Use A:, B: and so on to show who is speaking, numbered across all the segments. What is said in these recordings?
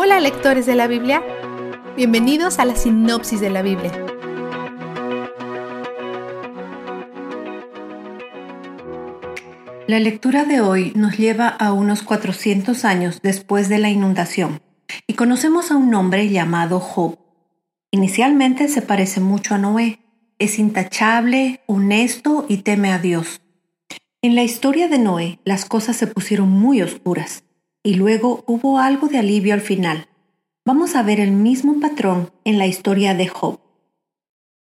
A: Hola lectores de la Biblia, bienvenidos a la sinopsis de la Biblia.
B: La lectura de hoy nos lleva a unos 400 años después de la inundación y conocemos a un hombre llamado Job. Inicialmente se parece mucho a Noé, es intachable, honesto y teme a Dios. En la historia de Noé las cosas se pusieron muy oscuras y luego hubo algo de alivio al final. Vamos a ver el mismo patrón en la historia de Job.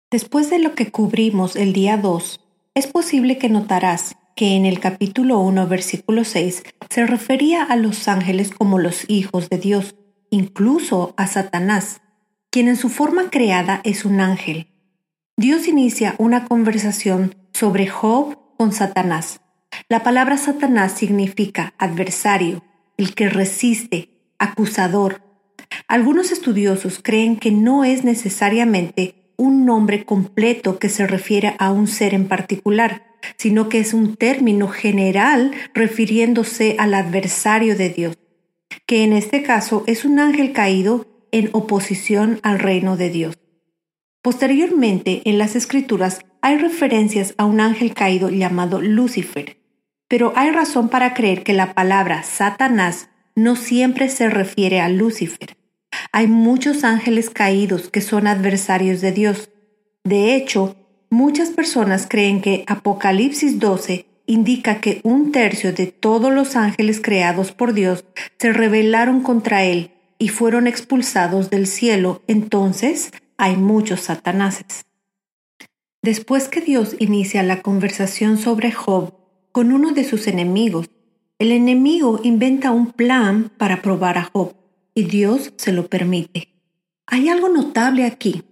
B: Después de lo que cubrimos el día 2, es posible que notarás que en el capítulo 1, versículo 6, se refería a los ángeles como los hijos de Dios, incluso a Satanás, quien en su forma creada es un ángel. Dios inicia una conversación sobre Job con Satanás. La palabra Satanás significa adversario, el que resiste, acusador. Algunos estudiosos creen que no es necesariamente un nombre completo que se refiere a un ser en particular, sino que es un término general refiriéndose al adversario de Dios, que en este caso es un ángel caído en oposición al reino de Dios. Posteriormente, en las escrituras hay referencias a un ángel caído llamado Lucifer, pero hay razón para creer que la palabra Satanás no siempre se refiere a Lucifer. Hay muchos ángeles caídos que son adversarios de Dios. De hecho, muchas personas creen que Apocalipsis 12 indica que un tercio de todos los ángeles creados por Dios se rebelaron contra Él y fueron expulsados del cielo. Entonces, hay muchos satanases. Después que Dios inicia la conversación sobre Job con uno de sus enemigos. El enemigo inventa un plan para probar a Job y Dios se lo permite. Hay algo notable aquí.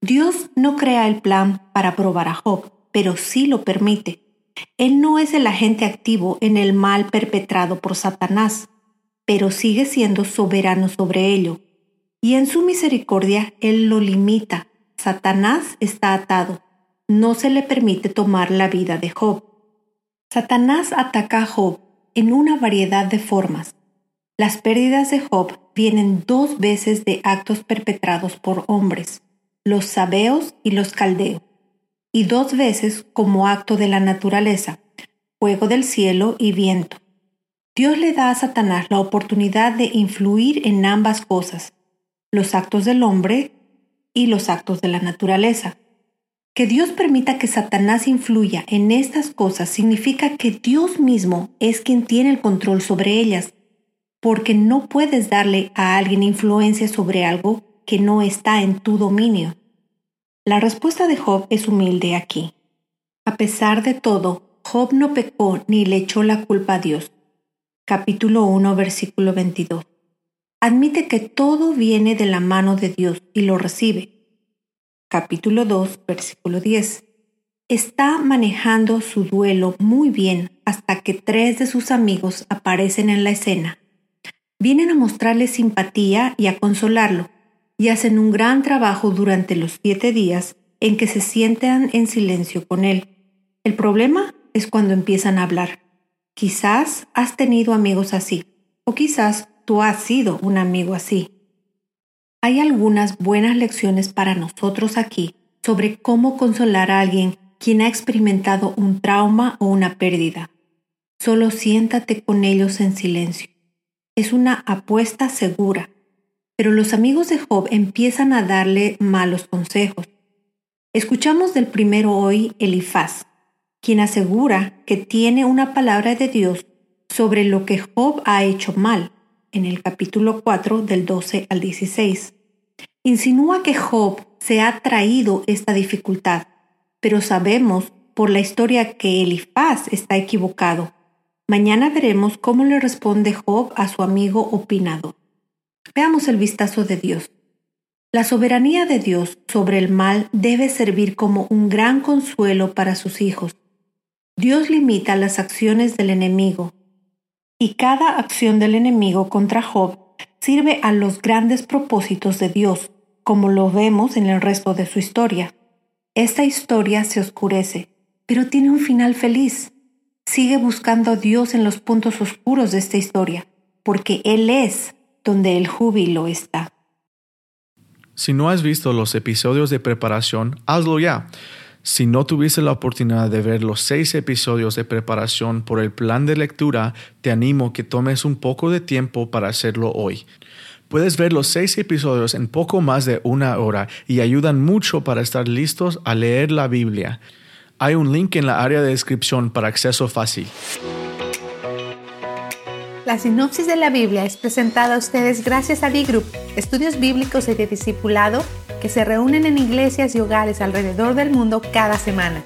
B: Dios no crea el plan para probar a Job, pero sí lo permite. Él no es el agente activo en el mal perpetrado por Satanás, pero sigue siendo soberano sobre ello. Y en su misericordia Él lo limita. Satanás está atado. No se le permite tomar la vida de Job. Satanás ataca a Job en una variedad de formas. Las pérdidas de Job vienen dos veces de actos perpetrados por hombres, los sabeos y los caldeos, y dos veces como acto de la naturaleza, fuego del cielo y viento. Dios le da a Satanás la oportunidad de influir en ambas cosas, los actos del hombre y los actos de la naturaleza. Que Dios permita que Satanás influya en estas cosas significa que Dios mismo es quien tiene el control sobre ellas, porque no puedes darle a alguien influencia sobre algo que no está en tu dominio. La respuesta de Job es humilde aquí. A pesar de todo, Job no pecó ni le echó la culpa a Dios. Capítulo 1, versículo 22. Admite que todo viene de la mano de Dios y lo recibe capítulo 2, versículo 10. Está manejando su duelo muy bien hasta que tres de sus amigos aparecen en la escena. Vienen a mostrarle simpatía y a consolarlo, y hacen un gran trabajo durante los siete días en que se sientan en silencio con él. El problema es cuando empiezan a hablar. Quizás has tenido amigos así, o quizás tú has sido un amigo así. Hay algunas buenas lecciones para nosotros aquí sobre cómo consolar a alguien quien ha experimentado un trauma o una pérdida. Solo siéntate con ellos en silencio. Es una apuesta segura, pero los amigos de Job empiezan a darle malos consejos. Escuchamos del primero hoy Elifaz, quien asegura que tiene una palabra de Dios sobre lo que Job ha hecho mal, en el capítulo 4 del 12 al 16 insinúa que Job se ha traído esta dificultad, pero sabemos por la historia que Elifaz está equivocado. Mañana veremos cómo le responde Job a su amigo opinado. Veamos el vistazo de Dios. La soberanía de Dios sobre el mal debe servir como un gran consuelo para sus hijos. Dios limita las acciones del enemigo, y cada acción del enemigo contra Job sirve a los grandes propósitos de Dios, como lo vemos en el resto de su historia. Esta historia se oscurece, pero tiene un final feliz. Sigue buscando a Dios en los puntos oscuros de esta historia, porque Él es donde el júbilo está.
C: Si no has visto los episodios de preparación, hazlo ya. Si no tuviste la oportunidad de ver los seis episodios de preparación por el plan de lectura, te animo que tomes un poco de tiempo para hacerlo hoy. Puedes ver los seis episodios en poco más de una hora y ayudan mucho para estar listos a leer la Biblia. Hay un link en la área de descripción para acceso fácil.
A: La sinopsis de la Biblia es presentada a ustedes gracias a B-Group, estudios bíblicos y de discipulado que se reúnen en iglesias y hogares alrededor del mundo cada semana.